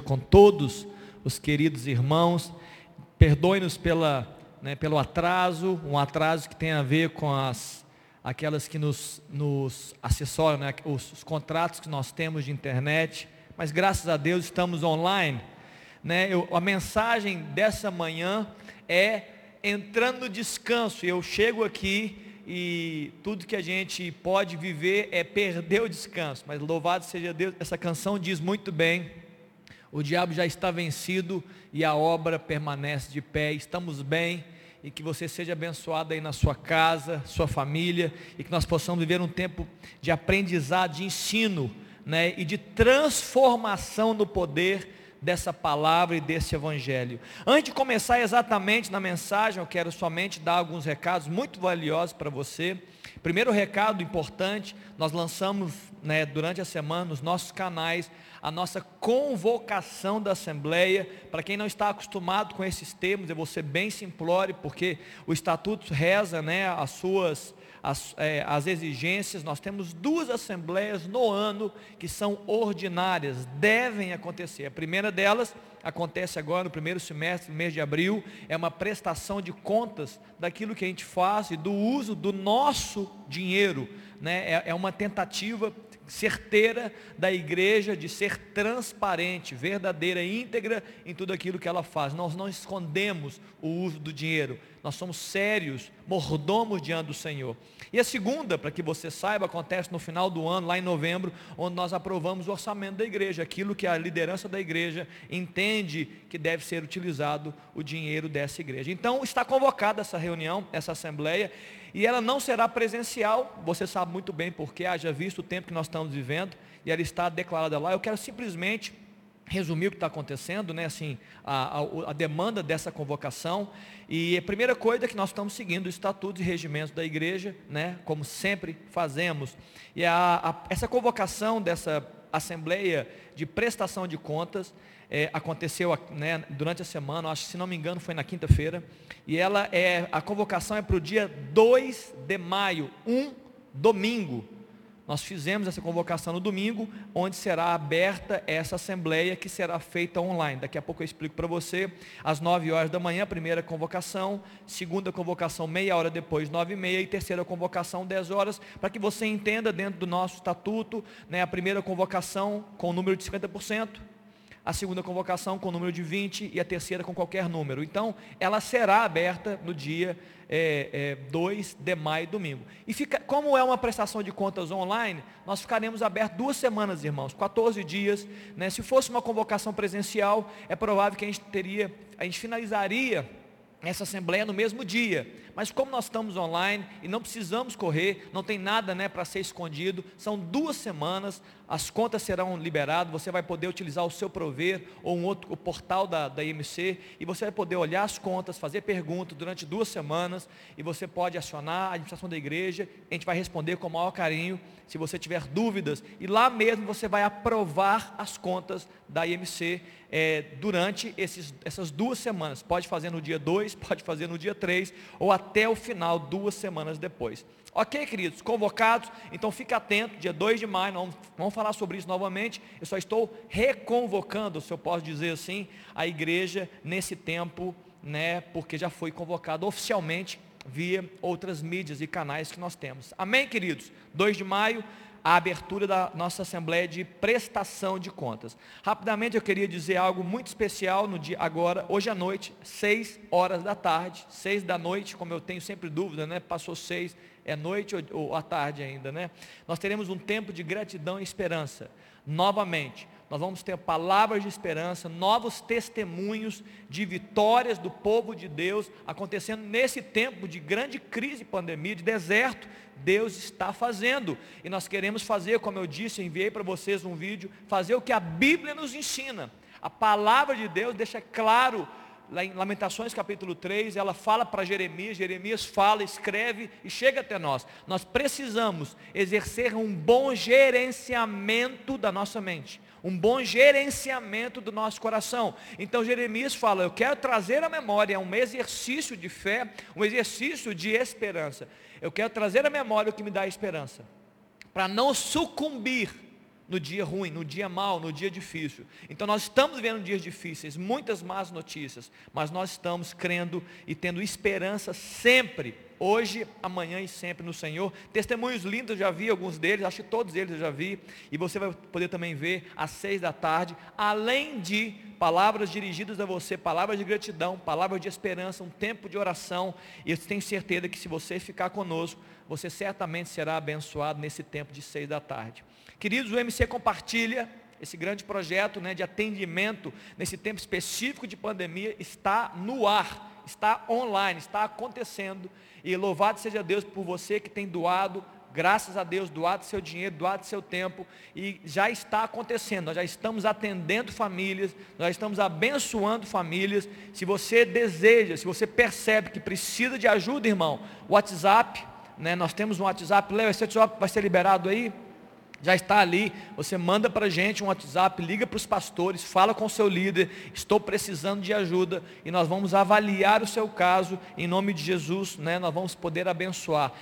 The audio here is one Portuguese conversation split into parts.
com todos os queridos irmãos. Perdoe-nos pela, né, pelo atraso, um atraso que tem a ver com as, aquelas que nos, nos assessoram, né, os, os contratos que nós temos de internet. Mas graças a Deus estamos online. Né? Eu, a mensagem dessa manhã é entrando no descanso. Eu chego aqui e tudo que a gente pode viver é perder o descanso. Mas louvado seja Deus, essa canção diz muito bem. O diabo já está vencido e a obra permanece de pé. Estamos bem e que você seja abençoado aí na sua casa, sua família e que nós possamos viver um tempo de aprendizado, de ensino, né, e de transformação no poder dessa palavra e desse evangelho. Antes de começar exatamente na mensagem, eu quero somente dar alguns recados muito valiosos para você. Primeiro recado importante, nós lançamos né, durante a semana nos nossos canais a nossa convocação da Assembleia. Para quem não está acostumado com esses termos, eu vou ser bem simplório, porque o Estatuto reza né, as suas as, é, as exigências, nós temos duas assembleias no ano que são ordinárias, devem acontecer. A primeira delas acontece agora no primeiro semestre, no mês de abril, é uma prestação de contas daquilo que a gente faz e do uso do nosso dinheiro. Né? É, é uma tentativa certeira da igreja de ser transparente, verdadeira, íntegra em tudo aquilo que ela faz. Nós não escondemos o uso do dinheiro, nós somos sérios, mordomos diante do Senhor. E a segunda, para que você saiba, acontece no final do ano, lá em novembro, onde nós aprovamos o orçamento da igreja, aquilo que a liderança da igreja entende que deve ser utilizado o dinheiro dessa igreja. Então está convocada essa reunião, essa assembleia, e ela não será presencial, você sabe muito bem porque, haja visto o tempo que nós estamos vivendo, e ela está declarada lá. Eu quero simplesmente resumir o que está acontecendo, né, assim, a, a, a, demanda dessa convocação. E a primeira coisa é que nós estamos seguindo o estatuto e regimento da igreja, né, como sempre fazemos. E a, essa convocação dessa assembleia de prestação de contas é, aconteceu né, durante a semana, acho que se não me engano foi na quinta-feira, e ela é, a convocação é para o dia 2 de maio, um domingo. Nós fizemos essa convocação no domingo, onde será aberta essa assembleia que será feita online. Daqui a pouco eu explico para você, às 9 horas da manhã, primeira convocação, segunda convocação meia hora depois, 9 e meia, e terceira convocação 10 horas, para que você entenda dentro do nosso estatuto, né, a primeira convocação com o número de 50%, a segunda convocação com o número de 20 e a terceira com qualquer número. Então, ela será aberta no dia é, é, 2 de maio, domingo. E fica, como é uma prestação de contas online, nós ficaremos abertos duas semanas, irmãos, 14 dias. Né? Se fosse uma convocação presencial, é provável que a gente teria, a gente finalizaria essa assembleia no mesmo dia. Mas como nós estamos online e não precisamos correr, não tem nada né, para ser escondido, são duas semanas, as contas serão liberadas, você vai poder utilizar o seu prover ou um outro, o portal da, da IMC, e você vai poder olhar as contas, fazer perguntas durante duas semanas, e você pode acionar a administração da igreja, a gente vai responder com o maior carinho, se você tiver dúvidas, e lá mesmo você vai aprovar as contas da IMC é, durante esses, essas duas semanas. Pode fazer no dia 2, pode fazer no dia 3, ou até o final, duas semanas depois. Ok, queridos, convocados, então fique atento, dia 2 de maio, vamos, vamos falar sobre isso novamente. Eu só estou reconvocando, se eu posso dizer assim, a igreja nesse tempo, né, porque já foi convocado oficialmente via outras mídias e canais que nós temos. Amém, queridos? 2 de maio, a abertura da nossa assembleia de prestação de contas. Rapidamente eu queria dizer algo muito especial no dia agora, hoje à noite, 6 horas da tarde, 6 da noite, como eu tenho sempre dúvida, né? Passou 6, é noite ou, ou à tarde ainda, né? Nós teremos um tempo de gratidão e esperança. Novamente, nós vamos ter palavras de esperança, novos testemunhos de vitórias do povo de Deus acontecendo nesse tempo de grande crise, pandemia, de deserto. Deus está fazendo e nós queremos fazer, como eu disse, enviei para vocês um vídeo, fazer o que a Bíblia nos ensina. A palavra de Deus deixa claro lá em Lamentações capítulo 3, ela fala para Jeremias, Jeremias fala, escreve e chega até nós. Nós precisamos exercer um bom gerenciamento da nossa mente, um bom gerenciamento do nosso coração. Então Jeremias fala, eu quero trazer à memória um exercício de fé, um exercício de esperança. Eu quero trazer à memória o que me dá esperança, para não sucumbir no dia ruim, no dia mau, no dia difícil. Então nós estamos vivendo dias difíceis, muitas más notícias, mas nós estamos crendo e tendo esperança sempre, hoje, amanhã e sempre no Senhor. Testemunhos lindos, eu já vi alguns deles, acho que todos eles eu já vi, e você vai poder também ver às seis da tarde, além de palavras dirigidas a você, palavras de gratidão, palavras de esperança, um tempo de oração, e eu tenho certeza que se você ficar conosco, você certamente será abençoado nesse tempo de seis da tarde. Queridos, o MC compartilha esse grande projeto né, de atendimento nesse tempo específico de pandemia está no ar, está online, está acontecendo. E louvado seja Deus por você que tem doado, graças a Deus, doado seu dinheiro, doado seu tempo, e já está acontecendo, nós já estamos atendendo famílias, nós estamos abençoando famílias. Se você deseja, se você percebe que precisa de ajuda, irmão, WhatsApp, né, nós temos um WhatsApp, Léo, esse WhatsApp vai ser liberado aí? Já está ali, você manda para a gente um WhatsApp, liga para os pastores, fala com o seu líder, estou precisando de ajuda, e nós vamos avaliar o seu caso, em nome de Jesus, né, nós vamos poder abençoar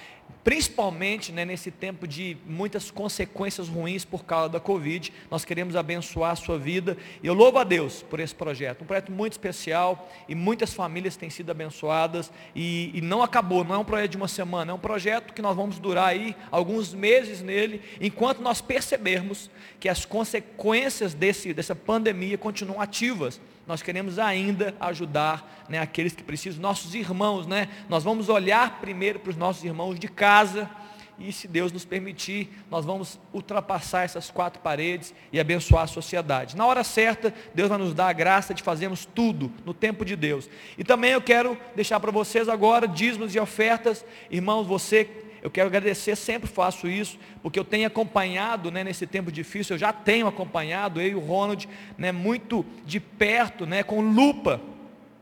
principalmente né, nesse tempo de muitas consequências ruins por causa da Covid, nós queremos abençoar a sua vida, e eu louvo a Deus por esse projeto, um projeto muito especial, e muitas famílias têm sido abençoadas, e, e não acabou, não é um projeto de uma semana, é um projeto que nós vamos durar aí alguns meses nele, enquanto nós percebermos que as consequências desse, dessa pandemia continuam ativas, nós queremos ainda ajudar né, aqueles que precisam, nossos irmãos, né? Nós vamos olhar primeiro para os nossos irmãos de casa, e se Deus nos permitir, nós vamos ultrapassar essas quatro paredes e abençoar a sociedade. Na hora certa, Deus vai nos dar a graça de fazermos tudo no tempo de Deus. E também eu quero deixar para vocês agora dízimos e ofertas. Irmãos, você eu quero agradecer, sempre faço isso, porque eu tenho acompanhado né, nesse tempo difícil, eu já tenho acompanhado, eu e o Ronald, né, muito de perto, né, com lupa,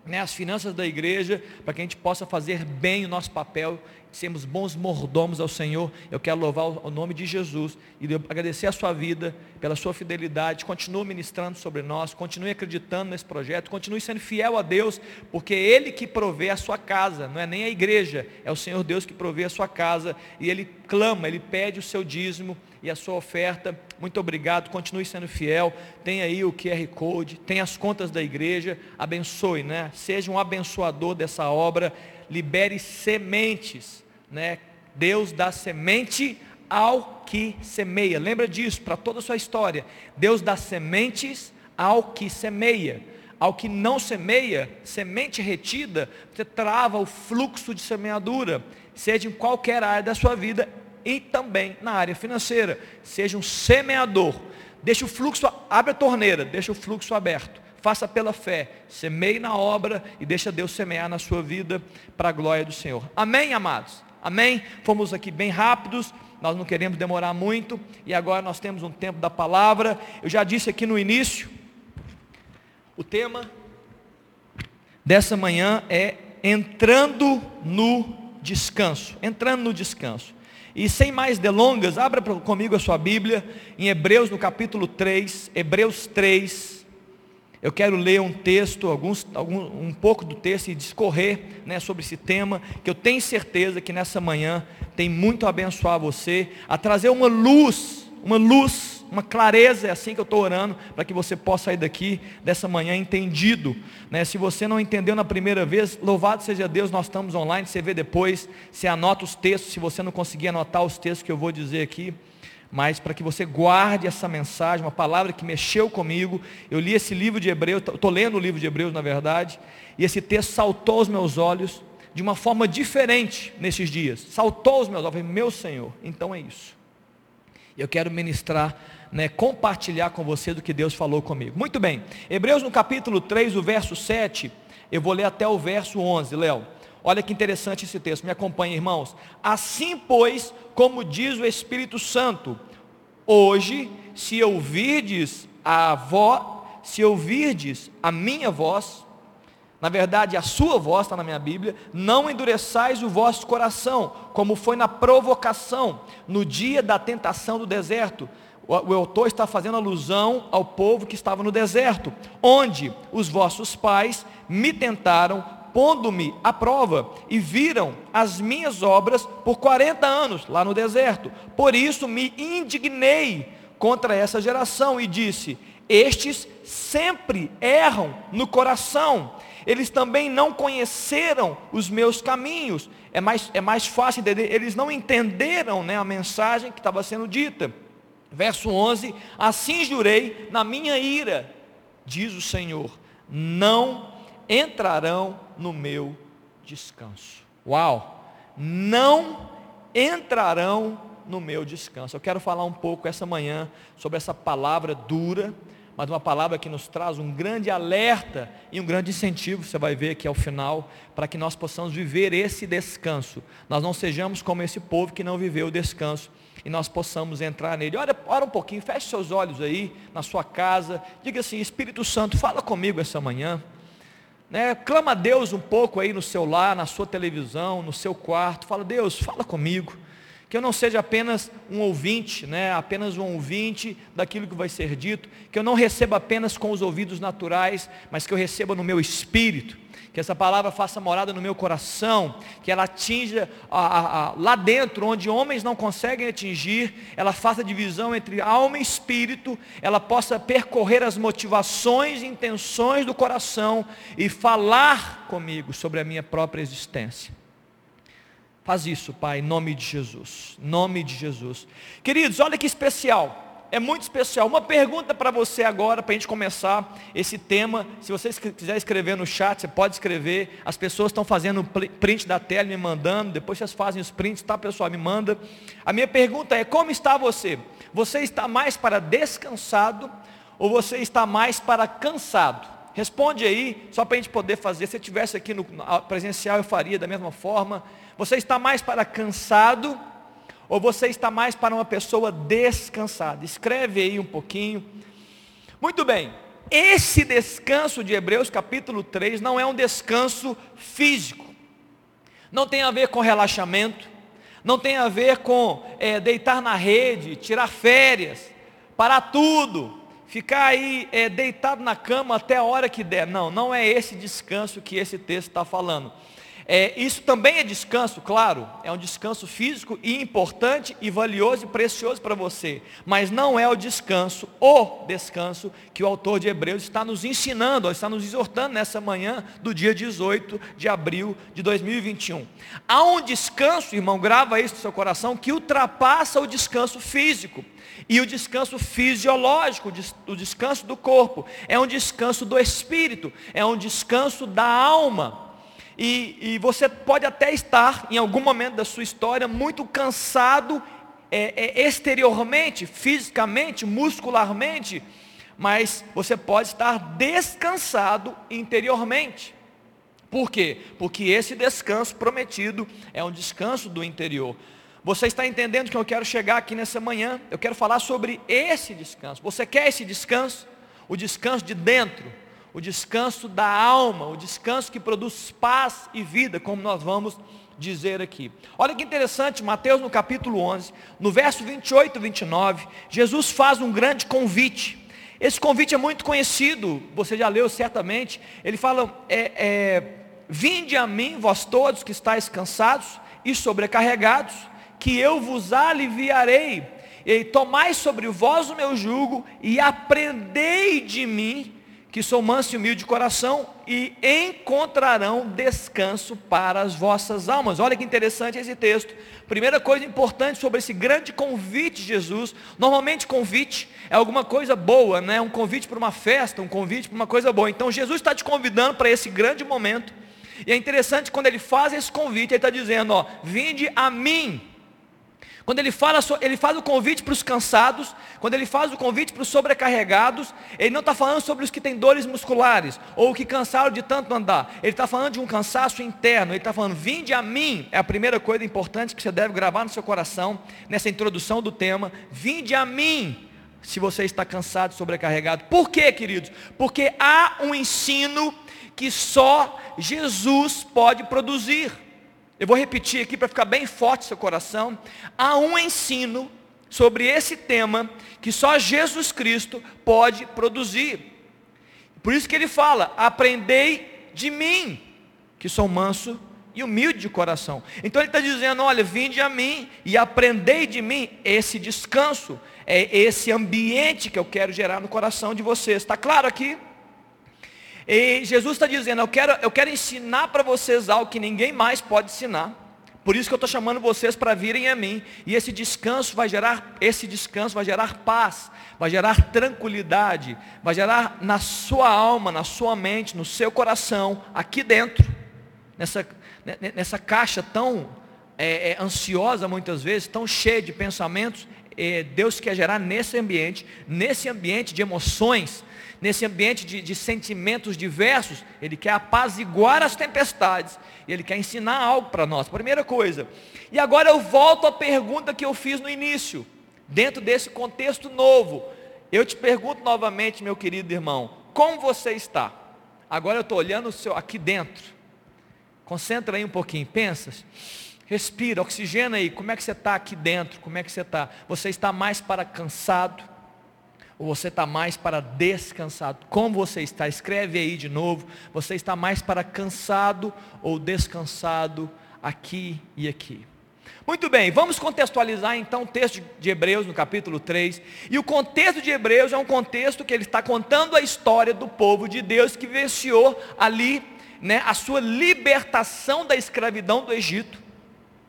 né, as finanças da igreja, para que a gente possa fazer bem o nosso papel sermos bons mordomos ao Senhor. Eu quero louvar o nome de Jesus e agradecer a sua vida, pela sua fidelidade. Continue ministrando sobre nós, continue acreditando nesse projeto, continue sendo fiel a Deus, porque é Ele que provê a sua casa, não é nem a igreja, é o Senhor Deus que provê a sua casa. E Ele clama, Ele pede o seu dízimo e a sua oferta. Muito obrigado, continue sendo fiel. Tem aí o QR Code, tem as contas da igreja. Abençoe, né? Seja um abençoador dessa obra. Libere sementes né? Deus dá semente ao que semeia. Lembra disso para toda a sua história. Deus dá sementes ao que semeia. Ao que não semeia, semente retida, você trava o fluxo de semeadura, seja em qualquer área da sua vida e também na área financeira. Seja um semeador. Deixa o fluxo, abre a torneira, deixa o fluxo aberto. Faça pela fé, semeie na obra e deixa Deus semear na sua vida para a glória do Senhor. Amém, amados? Amém? Fomos aqui bem rápidos, nós não queremos demorar muito, e agora nós temos um tempo da palavra. Eu já disse aqui no início, o tema dessa manhã é entrando no descanso. Entrando no descanso. E sem mais delongas, abra comigo a sua Bíblia em Hebreus no capítulo 3, Hebreus 3, eu quero ler um texto, alguns, algum, um pouco do texto e discorrer né, sobre esse tema, que eu tenho certeza que nessa manhã tem muito a abençoar você, a trazer uma luz, uma luz, uma clareza, é assim que eu estou orando, para que você possa sair daqui dessa manhã entendido. Né? Se você não entendeu na primeira vez, louvado seja Deus, nós estamos online, você vê depois, você anota os textos, se você não conseguir anotar os textos que eu vou dizer aqui mas para que você guarde essa mensagem, uma palavra que mexeu comigo. Eu li esse livro de Hebreus, estou lendo o livro de Hebreus, na verdade, e esse texto saltou aos meus olhos de uma forma diferente nesses dias. Saltou aos meus olhos, meu Senhor, então é isso. Eu quero ministrar, né, compartilhar com você do que Deus falou comigo. Muito bem, Hebreus no capítulo 3, o verso 7, eu vou ler até o verso 11, Léo. Olha que interessante esse texto, me acompanhe, irmãos. Assim, pois, como diz o Espírito Santo, hoje, se ouvirdes a voz, se ouvirdes a minha voz, na verdade a sua voz está na minha Bíblia, não endureçais o vosso coração, como foi na provocação, no dia da tentação do deserto. O, o autor está fazendo alusão ao povo que estava no deserto, onde os vossos pais me tentaram pondo-me à prova, e viram as minhas obras por 40 anos lá no deserto. Por isso me indignei contra essa geração e disse: Estes sempre erram no coração, eles também não conheceram os meus caminhos. É mais, é mais fácil entender, eles não entenderam né, a mensagem que estava sendo dita. Verso 11: Assim jurei na minha ira, diz o Senhor, não entrarão no meu descanso. Uau! Não entrarão no meu descanso. Eu quero falar um pouco essa manhã sobre essa palavra dura, mas uma palavra que nos traz um grande alerta e um grande incentivo, você vai ver aqui ao final, para que nós possamos viver esse descanso. Nós não sejamos como esse povo que não viveu o descanso e nós possamos entrar nele. Ora, ora um pouquinho, feche seus olhos aí na sua casa, diga assim: Espírito Santo, fala comigo essa manhã. Né? Clama a Deus um pouco aí no seu lar, na sua televisão, no seu quarto. Fala, Deus, fala comigo que eu não seja apenas um ouvinte, né, apenas um ouvinte daquilo que vai ser dito, que eu não receba apenas com os ouvidos naturais, mas que eu receba no meu espírito, que essa palavra faça morada no meu coração, que ela atinja a, a, a, lá dentro, onde homens não conseguem atingir, ela faça divisão entre alma e espírito, ela possa percorrer as motivações e intenções do coração e falar comigo sobre a minha própria existência. Faz isso, Pai, em nome de Jesus. Nome de Jesus. Queridos, olha que especial. É muito especial. Uma pergunta para você agora, para a gente começar esse tema. Se você quiser escrever no chat, você pode escrever. As pessoas estão fazendo print da tela, me mandando. Depois vocês fazem os prints, tá, pessoal? Me manda. A minha pergunta é: como está você? Você está mais para descansado ou você está mais para cansado? Responde aí, só para a gente poder fazer. Se eu estivesse aqui no presencial, eu faria da mesma forma. Você está mais para cansado ou você está mais para uma pessoa descansada? Escreve aí um pouquinho. Muito bem. Esse descanso de Hebreus capítulo 3 não é um descanso físico. Não tem a ver com relaxamento. Não tem a ver com é, deitar na rede, tirar férias, parar tudo, ficar aí é, deitado na cama até a hora que der. Não, não é esse descanso que esse texto está falando. É, isso também é descanso, claro, é um descanso físico e importante e valioso e precioso para você, mas não é o descanso, o descanso que o autor de Hebreus está nos ensinando, está nos exortando nessa manhã do dia 18 de abril de 2021. Há um descanso, irmão, grava isso no seu coração, que ultrapassa o descanso físico e o descanso fisiológico, o descanso do corpo, é um descanso do espírito, é um descanso da alma. E, e, você pode até estar, em algum momento da sua história, muito cansado é, é, exteriormente, fisicamente, muscularmente, mas você pode estar descansado interiormente. Por quê? Porque esse descanso prometido é um descanso do interior. Você está entendendo que eu quero chegar aqui nessa manhã? Eu quero falar sobre esse descanso. Você quer esse descanso? O descanso de dentro, o descanso da alma, o descanso que produz paz e vida, como nós vamos dizer aqui. Olha que interessante, Mateus no capítulo 11, no verso 28 e 29, Jesus faz um grande convite. Esse convite é muito conhecido, você já leu certamente. Ele fala: é, é, Vinde a mim, vós todos que estáis cansados e sobrecarregados, que eu vos aliviarei. E tomai sobre vós o meu jugo e aprendei de mim, que sou manso e humilde de coração, e encontrarão descanso para as vossas almas. Olha que interessante esse texto. Primeira coisa importante sobre esse grande convite de Jesus. Normalmente convite é alguma coisa boa, né? Um convite para uma festa, um convite para uma coisa boa. Então Jesus está te convidando para esse grande momento. E é interessante quando ele faz esse convite, ele está dizendo, ó, vinde a mim quando ele fala, ele faz o convite para os cansados, quando ele faz o convite para os sobrecarregados, ele não está falando sobre os que têm dores musculares, ou que cansaram de tanto andar. Ele está falando de um cansaço interno, ele está falando, vinde a mim, é a primeira coisa importante que você deve gravar no seu coração, nessa introdução do tema, vinde a mim, se você está cansado sobrecarregado. Por quê, queridos? Porque há um ensino que só Jesus pode produzir. Eu vou repetir aqui para ficar bem forte seu coração. Há um ensino sobre esse tema que só Jesus Cristo pode produzir. Por isso que ele fala: aprendei de mim, que sou manso e humilde de coração. Então ele está dizendo: olha, vinde a mim e aprendei de mim esse descanso, é esse ambiente que eu quero gerar no coração de vocês. Está claro aqui? E Jesus está dizendo: eu quero, eu quero ensinar para vocês algo que ninguém mais pode ensinar. Por isso que eu estou chamando vocês para virem a mim. E esse descanso vai gerar, esse descanso vai gerar paz, vai gerar tranquilidade, vai gerar na sua alma, na sua mente, no seu coração, aqui dentro, nessa, nessa caixa tão é, é, ansiosa muitas vezes, tão cheia de pensamentos. É, Deus quer gerar nesse ambiente, nesse ambiente de emoções, nesse ambiente de, de sentimentos diversos, Ele quer apaziguar as tempestades, Ele quer ensinar algo para nós. Primeira coisa. E agora eu volto à pergunta que eu fiz no início, dentro desse contexto novo. Eu te pergunto novamente, meu querido irmão, como você está? Agora eu estou olhando o seu aqui dentro. Concentra aí um pouquinho, pensa. Respira, oxigena aí. Como é que você está aqui dentro? Como é que você está? Você está mais para cansado? Ou você está mais para descansado? Como você está? Escreve aí de novo. Você está mais para cansado ou descansado aqui e aqui? Muito bem, vamos contextualizar então o texto de Hebreus no capítulo 3. E o contexto de Hebreus é um contexto que ele está contando a história do povo de Deus que venciou ali né, a sua libertação da escravidão do Egito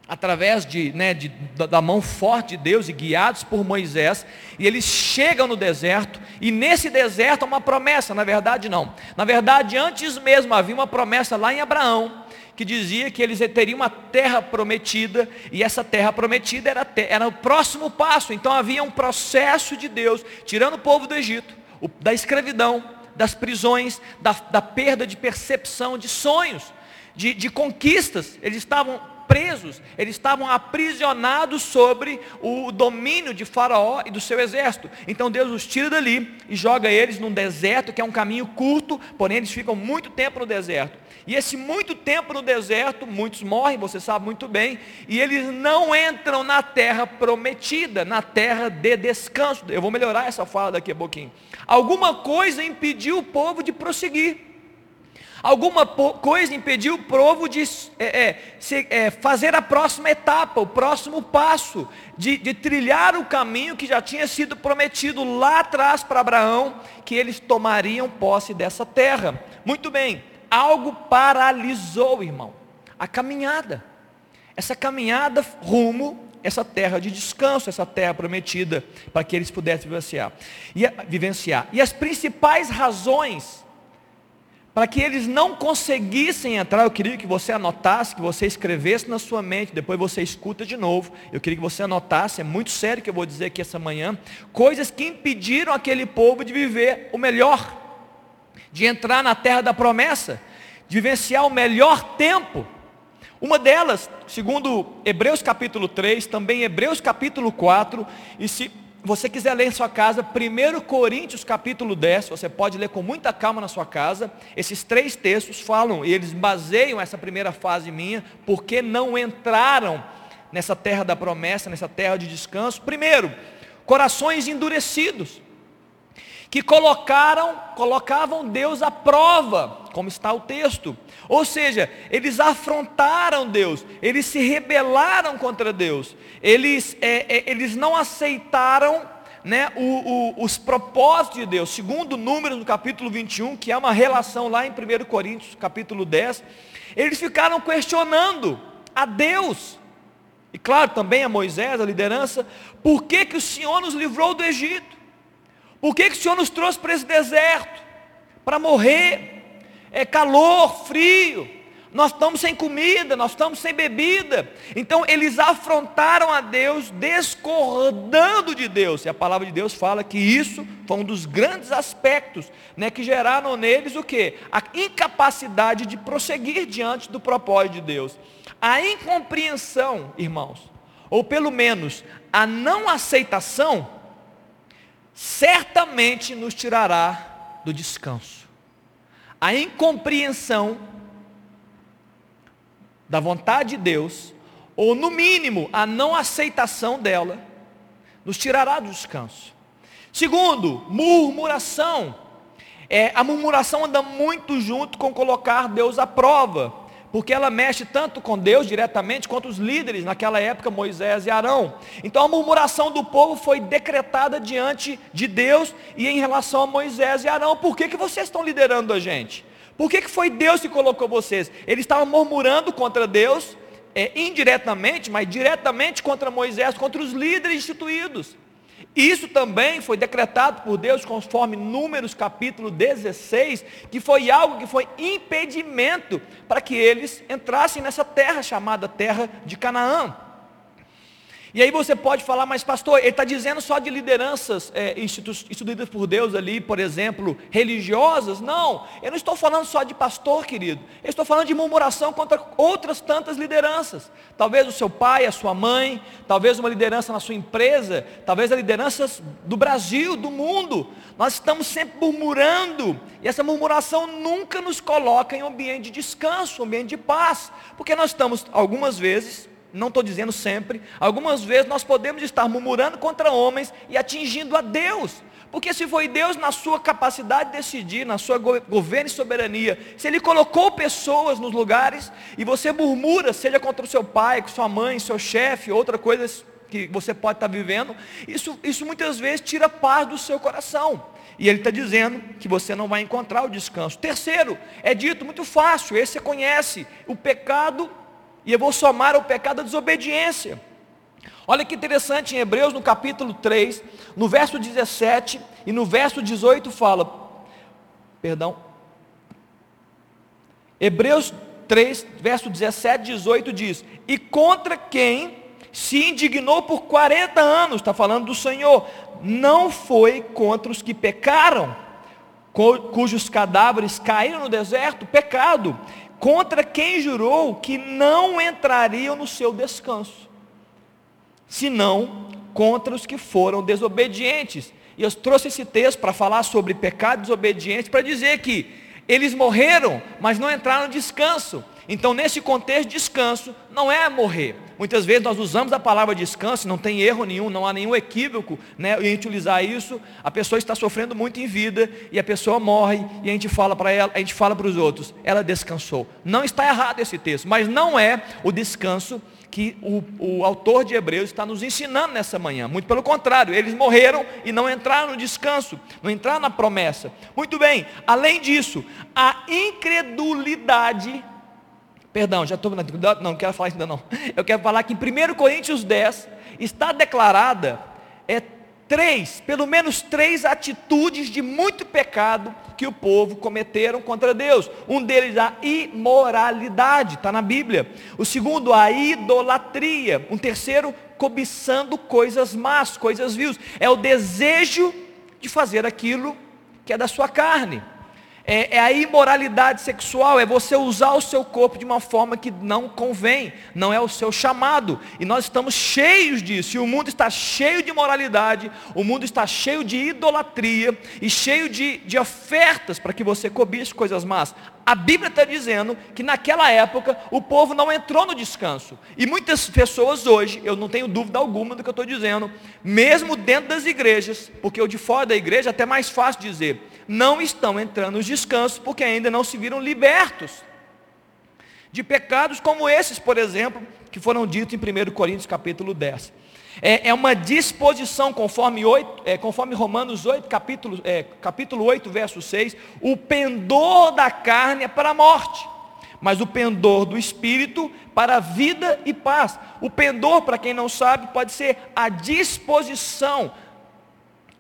através de, né, de, da mão forte de Deus e guiados por Moisés, e eles chegam no deserto, e nesse deserto há uma promessa, na verdade não. Na verdade, antes mesmo havia uma promessa lá em Abraão, que dizia que eles teriam uma terra prometida, e essa terra prometida era, era o próximo passo. Então havia um processo de Deus, tirando o povo do Egito, o, da escravidão, das prisões, da, da perda de percepção, de sonhos, de, de conquistas. Eles estavam presos, eles estavam aprisionados sobre o domínio de Faraó e do seu exército. Então Deus os tira dali e joga eles num deserto, que é um caminho curto, porém eles ficam muito tempo no deserto. E esse muito tempo no deserto, muitos morrem, você sabe muito bem, e eles não entram na terra prometida, na terra de descanso. Eu vou melhorar essa fala daqui a pouquinho. Alguma coisa impediu o povo de prosseguir. Alguma coisa impediu o povo de é, é, é, fazer a próxima etapa, o próximo passo, de, de trilhar o caminho que já tinha sido prometido lá atrás para Abraão, que eles tomariam posse dessa terra. Muito bem, algo paralisou, irmão, a caminhada. Essa caminhada rumo essa terra de descanso, essa terra prometida, para que eles pudessem vivenciar. E, vivenciar. e as principais razões para que eles não conseguissem entrar, eu queria que você anotasse, que você escrevesse na sua mente, depois você escuta de novo. Eu queria que você anotasse, é muito sério que eu vou dizer aqui essa manhã, coisas que impediram aquele povo de viver o melhor, de entrar na terra da promessa, de vivenciar o melhor tempo. Uma delas, segundo Hebreus capítulo 3, também Hebreus capítulo 4, e se você quiser ler em sua casa, 1 Coríntios capítulo 10, você pode ler com muita calma na sua casa. Esses três textos falam, e eles baseiam essa primeira fase minha, porque não entraram nessa terra da promessa, nessa terra de descanso. Primeiro, corações endurecidos que colocaram, colocavam Deus à prova, como está o texto. Ou seja, eles afrontaram Deus, eles se rebelaram contra Deus, eles, é, é, eles não aceitaram né, o, o, os propósitos de Deus. Segundo Números, no capítulo 21, que é uma relação lá em 1 Coríntios, capítulo 10, eles ficaram questionando a Deus. E claro, também a Moisés, a liderança, por que, que o Senhor nos livrou do Egito? Por que, que o Senhor nos trouxe para esse deserto? Para morrer, é calor, frio, nós estamos sem comida, nós estamos sem bebida. Então eles afrontaram a Deus, discordando de Deus. E a palavra de Deus fala que isso foi um dos grandes aspectos né, que geraram neles o que? A incapacidade de prosseguir diante do propósito de Deus. A incompreensão, irmãos, ou pelo menos a não aceitação certamente nos tirará do descanso. A incompreensão da vontade de Deus, ou no mínimo a não aceitação dela, nos tirará do descanso. Segundo, murmuração. É, a murmuração anda muito junto com colocar Deus à prova. Porque ela mexe tanto com Deus diretamente quanto os líderes naquela época, Moisés e Arão. Então a murmuração do povo foi decretada diante de Deus e em relação a Moisés e Arão. Por que, que vocês estão liderando a gente? Por que, que foi Deus que colocou vocês? Eles estavam murmurando contra Deus, é, indiretamente, mas diretamente contra Moisés, contra os líderes instituídos. Isso também foi decretado por Deus conforme Números capítulo 16, que foi algo que foi impedimento para que eles entrassem nessa terra chamada terra de Canaã. E aí você pode falar, mas pastor, ele está dizendo só de lideranças é, instituídas por Deus ali, por exemplo, religiosas? Não, eu não estou falando só de pastor, querido. Eu estou falando de murmuração contra outras tantas lideranças. Talvez o seu pai, a sua mãe, talvez uma liderança na sua empresa, talvez a lideranças do Brasil, do mundo. Nós estamos sempre murmurando, e essa murmuração nunca nos coloca em um ambiente de descanso, um ambiente de paz, porque nós estamos, algumas vezes, não estou dizendo sempre, algumas vezes nós podemos estar murmurando contra homens e atingindo a Deus. Porque se foi Deus na sua capacidade de decidir, na sua governo e soberania, se Ele colocou pessoas nos lugares e você murmura, seja contra o seu pai, sua mãe, seu chefe, outra coisa que você pode estar vivendo, isso, isso muitas vezes tira paz do seu coração. E ele está dizendo que você não vai encontrar o descanso. Terceiro, é dito muito fácil, esse você conhece, o pecado e eu vou somar o pecado da desobediência. Olha que interessante em Hebreus no capítulo 3, no verso 17 e no verso 18 fala, perdão, Hebreus 3, verso 17 e 18 diz: E contra quem se indignou por 40 anos, está falando do Senhor, não foi contra os que pecaram, cujos cadáveres caíram no deserto, pecado, contra quem jurou que não entrariam no seu descanso, senão contra os que foram desobedientes. E eu trouxe esse texto para falar sobre pecado e para dizer que eles morreram, mas não entraram no descanso. Então, nesse contexto, descanso não é morrer. Muitas vezes nós usamos a palavra descanso, não tem erro nenhum, não há nenhum equívoco né, em utilizar isso. A pessoa está sofrendo muito em vida e a pessoa morre e a gente fala para ela, a gente fala para os outros, ela descansou. Não está errado esse texto, mas não é o descanso que o, o autor de Hebreus está nos ensinando nessa manhã. Muito pelo contrário, eles morreram e não entraram no descanso, não entraram na promessa. Muito bem, além disso, a incredulidade Perdão, já estou. Não, quero falar isso ainda não. Eu quero falar que em 1 Coríntios 10 está declarada é, três, pelo menos três atitudes de muito pecado que o povo cometeram contra Deus. Um deles a imoralidade, está na Bíblia. O segundo, a idolatria. Um terceiro, cobiçando coisas más, coisas vils. É o desejo de fazer aquilo que é da sua carne é, é, a imoralidade sexual, é você usar o seu corpo de uma forma que não convém, não é o seu chamado. E nós estamos cheios disso. E o mundo está cheio de moralidade, o mundo está cheio de idolatria e cheio de, de ofertas para que você cobice coisas más. A Bíblia está dizendo que naquela época o povo não entrou no descanso. E muitas pessoas hoje, eu não tenho dúvida alguma do que eu estou dizendo, mesmo dentro das igrejas, porque o de fora da igreja é até mais fácil dizer não estão entrando nos descansos porque ainda não se viram libertos de pecados como esses, por exemplo, que foram ditos em 1 Coríntios capítulo 10. É, é uma disposição, conforme, 8, é, conforme Romanos 8, capítulo, é, capítulo 8, verso 6, o pendor da carne é para a morte, mas o pendor do espírito para a vida e paz. O pendor, para quem não sabe, pode ser a disposição,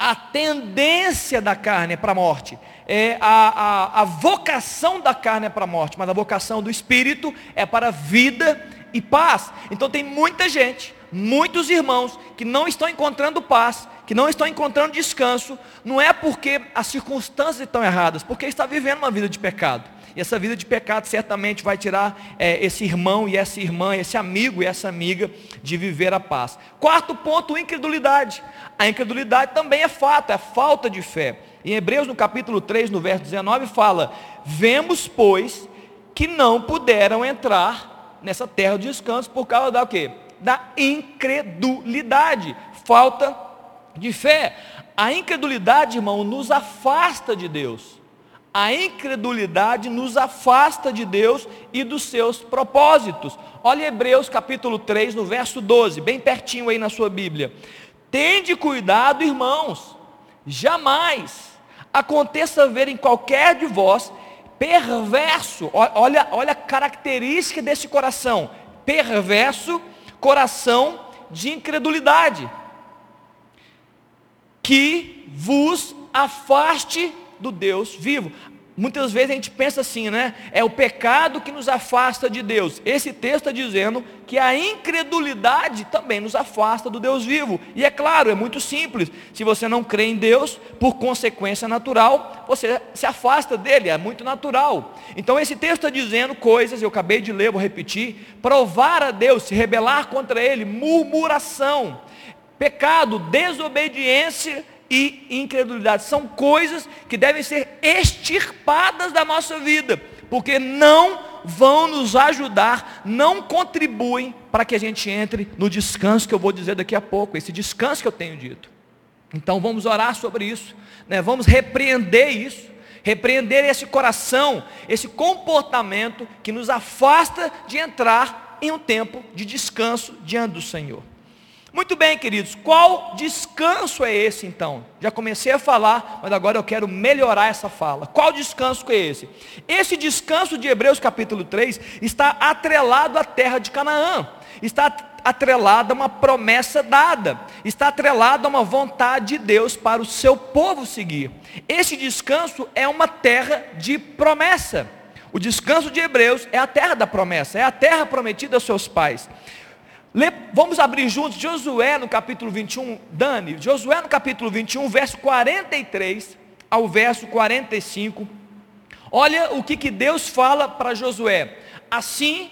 a tendência da carne é para a morte, é a, a, a vocação da carne é para a morte, mas a vocação do espírito é para vida e paz. Então tem muita gente, muitos irmãos que não estão encontrando paz, que não estão encontrando descanso, não é porque as circunstâncias estão erradas, porque está vivendo uma vida de pecado. E essa vida de pecado certamente vai tirar é, esse irmão e essa irmã, esse amigo e essa amiga de viver a paz. Quarto ponto, incredulidade. A incredulidade também é fato, é falta de fé. Em Hebreus, no capítulo 3, no verso 19, fala: Vemos, pois, que não puderam entrar nessa terra de descanso por causa da o quê? Da incredulidade, falta de fé. A incredulidade, irmão, nos afasta de Deus. A incredulidade nos afasta de Deus e dos seus propósitos. Olha Hebreus capítulo 3, no verso 12, bem pertinho aí na sua Bíblia. Tende cuidado, irmãos, jamais aconteça ver em qualquer de vós perverso, olha, olha a característica desse coração, perverso, coração de incredulidade, que vos afaste do Deus vivo. Muitas vezes a gente pensa assim, né? É o pecado que nos afasta de Deus. Esse texto está dizendo que a incredulidade também nos afasta do Deus vivo. E é claro, é muito simples. Se você não crê em Deus, por consequência natural, você se afasta dele, é muito natural. Então esse texto está dizendo coisas, eu acabei de ler, vou repetir: provar a Deus, se rebelar contra ele, murmuração, pecado, desobediência e incredulidade. São coisas que devem ser extirpadas da nossa vida, porque não vão nos ajudar, não contribuem para que a gente entre no descanso que eu vou dizer daqui a pouco, esse descanso que eu tenho dito. Então vamos orar sobre isso, né? vamos repreender isso, repreender esse coração, esse comportamento que nos afasta de entrar em um tempo de descanso diante do Senhor. Muito bem, queridos, qual descanso é esse então? Já comecei a falar, mas agora eu quero melhorar essa fala. Qual descanso é esse? Esse descanso de Hebreus capítulo 3 está atrelado à terra de Canaã, está atrelado a uma promessa dada, está atrelado a uma vontade de Deus para o seu povo seguir. Esse descanso é uma terra de promessa. O descanso de Hebreus é a terra da promessa, é a terra prometida aos seus pais. Vamos abrir juntos Josué no capítulo 21, Dani, Josué no capítulo 21, verso 43 ao verso 45. Olha o que, que Deus fala para Josué. Assim,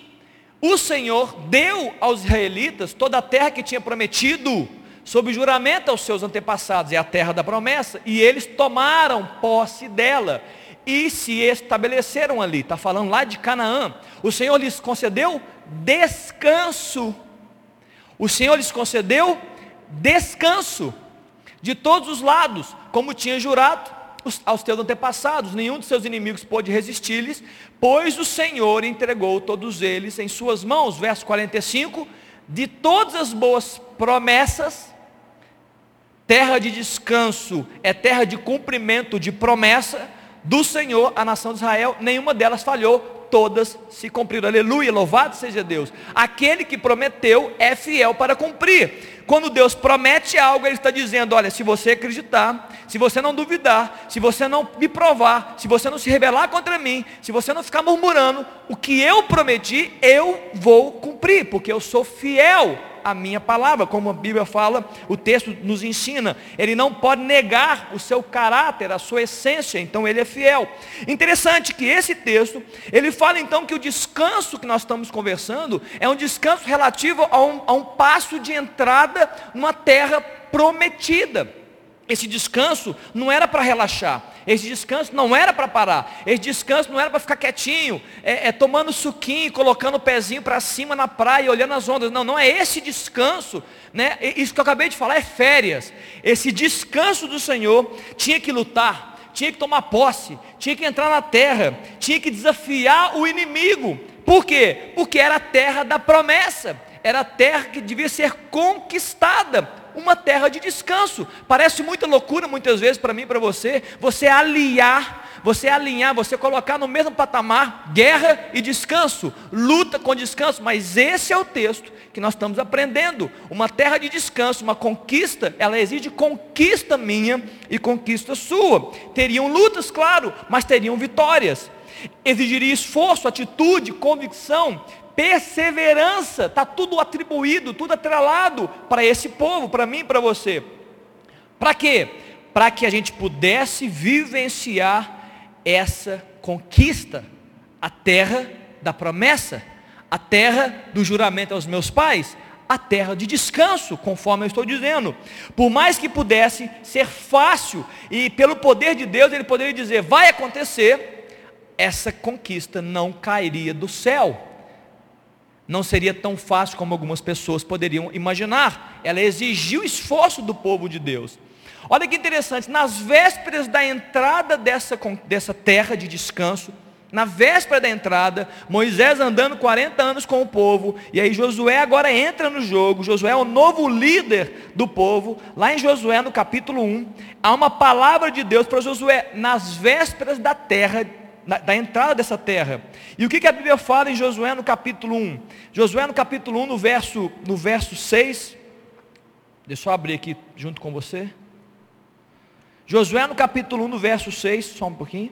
o Senhor deu aos israelitas toda a terra que tinha prometido, sob juramento aos seus antepassados, é a terra da promessa, e eles tomaram posse dela e se estabeleceram ali. Está falando lá de Canaã. O Senhor lhes concedeu descanso o Senhor lhes concedeu descanso de todos os lados, como tinha jurado aos teus antepassados, nenhum de seus inimigos pôde resistir-lhes, pois o Senhor entregou todos eles em suas mãos. Verso 45, de todas as boas promessas, terra de descanso é terra de cumprimento de promessa do Senhor, a nação de Israel, nenhuma delas falhou, todas se cumpriram. Aleluia, louvado seja Deus. Aquele que prometeu é fiel para cumprir. Quando Deus promete algo, Ele está dizendo: olha, se você acreditar, se você não duvidar, se você não me provar, se você não se rebelar contra mim, se você não ficar murmurando, o que eu prometi, eu vou cumprir, porque eu sou fiel a minha palavra, como a Bíblia fala, o texto nos ensina. Ele não pode negar o seu caráter, a sua essência, então ele é fiel. Interessante que esse texto, ele fala então que o descanso que nós estamos conversando é um descanso relativo a um, a um passo de entrada numa terra prometida. Esse descanso não era para relaxar, esse descanso não era para parar, esse descanso não era para ficar quietinho, é, é, tomando suquinho, colocando o pezinho para cima na praia, olhando as ondas. Não, não é esse descanso, né? Isso que eu acabei de falar é férias. Esse descanso do Senhor tinha que lutar, tinha que tomar posse, tinha que entrar na terra, tinha que desafiar o inimigo. Por quê? Porque era a terra da promessa, era a terra que devia ser conquistada uma terra de descanso. Parece muita loucura muitas vezes para mim e para você, você aliar, você alinhar, você colocar no mesmo patamar guerra e descanso, luta com descanso, mas esse é o texto que nós estamos aprendendo. Uma terra de descanso, uma conquista, ela exige conquista minha e conquista sua. Teriam lutas, claro, mas teriam vitórias. Exigiria esforço, atitude, convicção, perseverança, está tudo atribuído, tudo atrelado para esse povo, para mim para você. Para quê? Para que a gente pudesse vivenciar essa conquista, a terra da promessa, a terra do juramento aos meus pais, a terra de descanso, conforme eu estou dizendo. Por mais que pudesse ser fácil, e pelo poder de Deus, Ele poderia dizer: vai acontecer, essa conquista não cairia do céu não seria tão fácil como algumas pessoas poderiam imaginar. Ela exigiu esforço do povo de Deus. Olha que interessante, nas vésperas da entrada dessa, dessa terra de descanso, na véspera da entrada, Moisés andando 40 anos com o povo, e aí Josué agora entra no jogo, Josué é o novo líder do povo, lá em Josué no capítulo 1, há uma palavra de Deus para Josué, nas vésperas da terra, da, da entrada dessa terra. E o que, que a Bíblia fala em Josué no capítulo 1? Josué no capítulo 1, no verso, no verso 6, deixa eu abrir aqui junto com você. Josué no capítulo 1, no verso 6, só um pouquinho.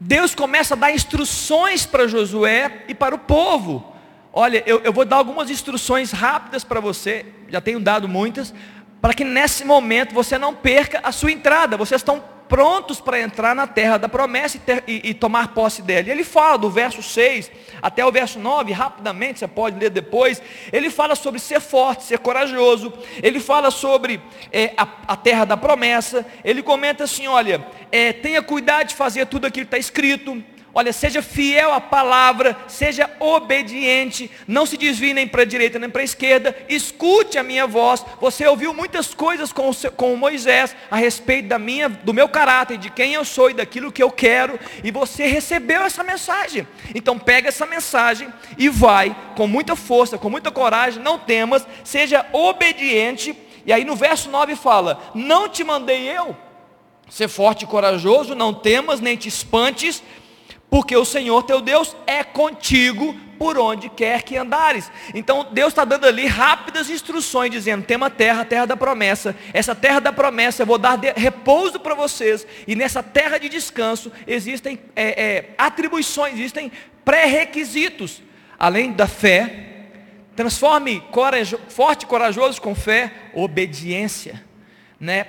Deus começa a dar instruções para Josué e para o povo. Olha, eu, eu vou dar algumas instruções rápidas para você, já tenho dado muitas, para que nesse momento você não perca a sua entrada. Vocês estão prontos para entrar na terra da promessa e, ter, e, e, tomar posse dela. E ele fala do verso 6 até o verso 9, rapidamente, você pode ler depois. Ele fala sobre ser forte, ser corajoso. Ele fala sobre é, a, a, terra da promessa. Ele comenta assim: olha, é, tenha cuidado de fazer tudo aquilo que está escrito. Olha, seja fiel à palavra, seja obediente, não se desvie nem para a direita nem para a esquerda, escute a minha voz. Você ouviu muitas coisas com, o, com Moisés a respeito da minha, do meu caráter, de quem eu sou e daquilo que eu quero, e você recebeu essa mensagem. Então pega essa mensagem e vai com muita força, com muita coragem, não temas, seja obediente. E aí no verso 9 fala: Não te mandei eu. Ser forte e corajoso, não temas nem te espantes, porque o Senhor teu Deus é contigo por onde quer que andares. Então Deus está dando ali rápidas instruções, dizendo: tem uma terra, a terra da promessa. Essa terra da promessa eu vou dar repouso para vocês. E nessa terra de descanso existem é, é, atribuições, existem pré-requisitos. Além da fé, transforme corajo, forte e corajoso com fé, obediência, né?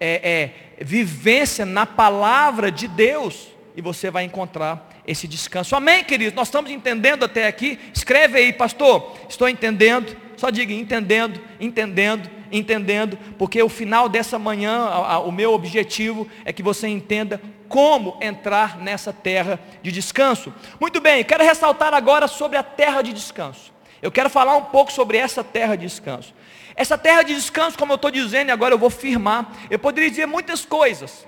É, é, vivência na palavra de Deus e você vai encontrar esse descanso. Amém, queridos? Nós estamos entendendo até aqui. Escreve aí, pastor. Estou entendendo. Só diga entendendo, entendendo, entendendo, porque o final dessa manhã, o meu objetivo é que você entenda como entrar nessa terra de descanso. Muito bem, quero ressaltar agora sobre a terra de descanso. Eu quero falar um pouco sobre essa terra de descanso. Essa terra de descanso, como eu estou dizendo, e agora eu vou firmar, eu poderia dizer muitas coisas.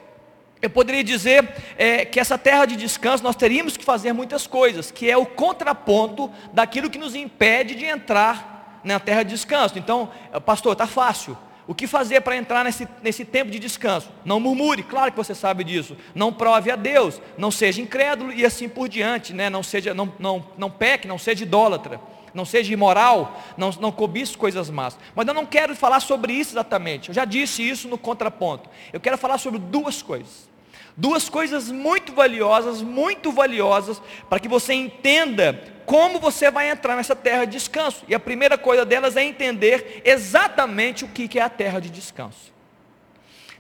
Eu poderia dizer é, que essa terra de descanso nós teríamos que fazer muitas coisas, que é o contraponto daquilo que nos impede de entrar na terra de descanso. Então, pastor, está fácil. O que fazer para entrar nesse, nesse tempo de descanso? Não murmure, claro que você sabe disso. Não prove a Deus, não seja incrédulo e assim por diante, né? não, seja, não, não, não peque, não seja idólatra, não seja imoral, não, não cobice coisas más. Mas eu não quero falar sobre isso exatamente. Eu já disse isso no contraponto. Eu quero falar sobre duas coisas. Duas coisas muito valiosas, muito valiosas, para que você entenda como você vai entrar nessa terra de descanso. E a primeira coisa delas é entender exatamente o que é a terra de descanso.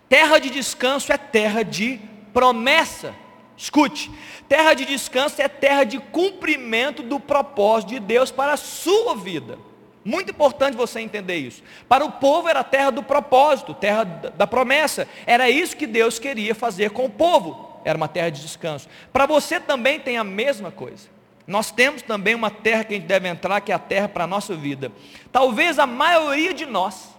Terra de descanso é terra de promessa. Escute, terra de descanso é terra de cumprimento do propósito de Deus para a sua vida. Muito importante você entender isso. Para o povo era a terra do propósito, terra da promessa. Era isso que Deus queria fazer com o povo. Era uma terra de descanso. Para você também tem a mesma coisa. Nós temos também uma terra que a gente deve entrar, que é a terra para a nossa vida. Talvez a maioria de nós,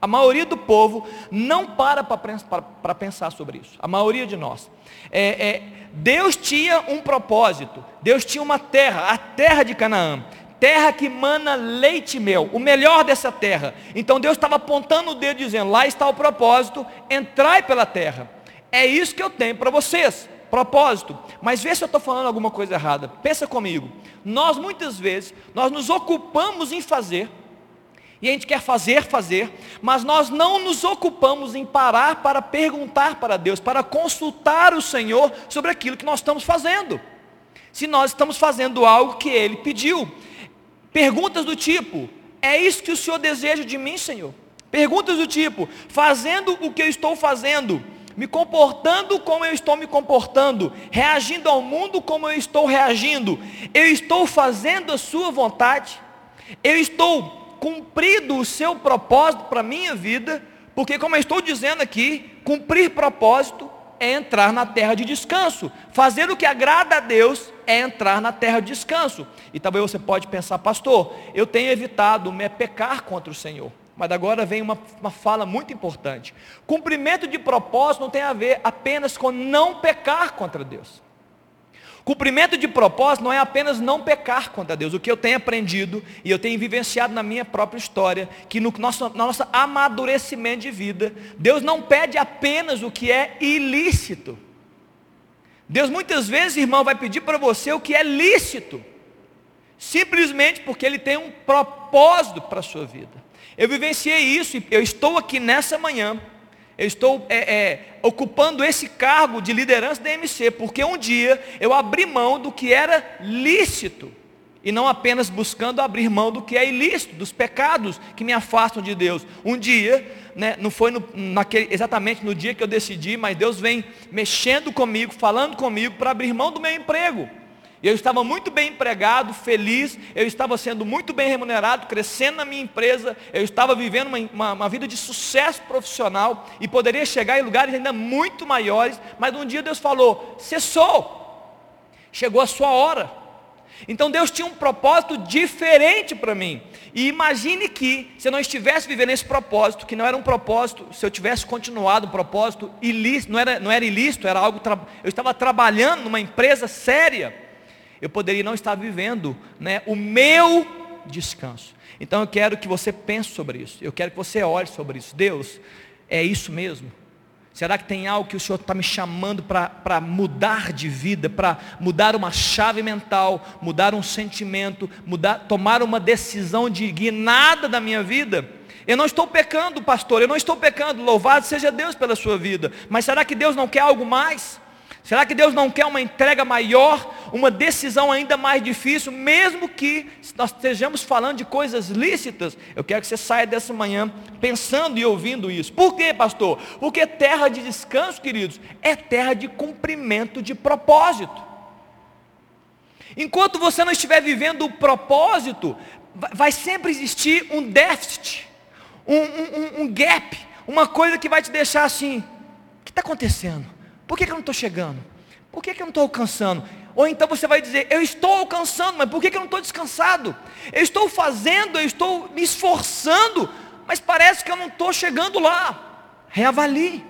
a maioria do povo, não para para pensar sobre isso. A maioria de nós. É, é, Deus tinha um propósito. Deus tinha uma terra, a terra de Canaã terra que mana leite e mel, o melhor dessa terra. Então Deus estava apontando o dedo dizendo: lá está o propósito, entrai pela terra. É isso que eu tenho para vocês, propósito. Mas vê se eu estou falando alguma coisa errada. Pensa comigo. Nós muitas vezes nós nos ocupamos em fazer e a gente quer fazer, fazer, mas nós não nos ocupamos em parar para perguntar para Deus, para consultar o Senhor sobre aquilo que nós estamos fazendo. Se nós estamos fazendo algo que Ele pediu. Perguntas do tipo: É isso que o Senhor deseja de mim, Senhor? Perguntas do tipo: Fazendo o que eu estou fazendo, me comportando como eu estou me comportando, reagindo ao mundo como eu estou reagindo, eu estou fazendo a Sua vontade, eu estou cumprindo o Seu propósito para a minha vida, porque, como eu estou dizendo aqui, cumprir propósito é entrar na terra de descanso. Fazer o que agrada a Deus é entrar na terra de descanso. E talvez você pode pensar, pastor, eu tenho evitado me pecar contra o Senhor. Mas agora vem uma, uma fala muito importante. Cumprimento de propósito não tem a ver apenas com não pecar contra Deus. Cumprimento de propósito não é apenas não pecar contra Deus. O que eu tenho aprendido e eu tenho vivenciado na minha própria história, que no nosso, no nosso amadurecimento de vida, Deus não pede apenas o que é ilícito. Deus muitas vezes, irmão, vai pedir para você o que é lícito. Simplesmente porque Ele tem um propósito para a sua vida. Eu vivenciei isso e eu estou aqui nessa manhã eu estou é, é, ocupando esse cargo de liderança da MC, porque um dia eu abri mão do que era lícito, e não apenas buscando abrir mão do que é ilícito, dos pecados que me afastam de Deus. Um dia, né, não foi no, naquele, exatamente no dia que eu decidi, mas Deus vem mexendo comigo, falando comigo para abrir mão do meu emprego. Eu estava muito bem empregado, feliz, eu estava sendo muito bem remunerado, crescendo na minha empresa, eu estava vivendo uma, uma, uma, vida de sucesso profissional e poderia chegar em lugares ainda muito maiores, mas um dia Deus falou: cessou, chegou a sua hora. Então Deus tinha um propósito diferente para mim. E imagine que, se eu não estivesse vivendo esse propósito, que não era um propósito, se eu tivesse continuado um propósito ilícito, não era, não era ilícito, era algo, eu estava trabalhando numa empresa séria eu poderia não estar vivendo né, o meu descanso. Então eu quero que você pense sobre isso. Eu quero que você olhe sobre isso. Deus, é isso mesmo? Será que tem algo que o Senhor está me chamando para mudar de vida, para mudar uma chave mental, mudar um sentimento, mudar, tomar uma decisão de guinada da minha vida? Eu não estou pecando, pastor, eu não estou pecando, louvado seja Deus pela sua vida. Mas será que Deus não quer algo mais? Será que Deus não quer uma entrega maior, uma decisão ainda mais difícil, mesmo que nós estejamos falando de coisas lícitas? Eu quero que você saia dessa manhã pensando e ouvindo isso. Por quê, pastor? Porque terra de descanso, queridos, é terra de cumprimento de propósito. Enquanto você não estiver vivendo o propósito, vai sempre existir um déficit, um, um, um gap, uma coisa que vai te deixar assim: o que está acontecendo? Por que, que eu não estou chegando? Por que, que eu não estou alcançando? Ou então você vai dizer, eu estou alcançando, mas por que, que eu não estou descansado? Eu estou fazendo, eu estou me esforçando, mas parece que eu não estou chegando lá. Reavalie.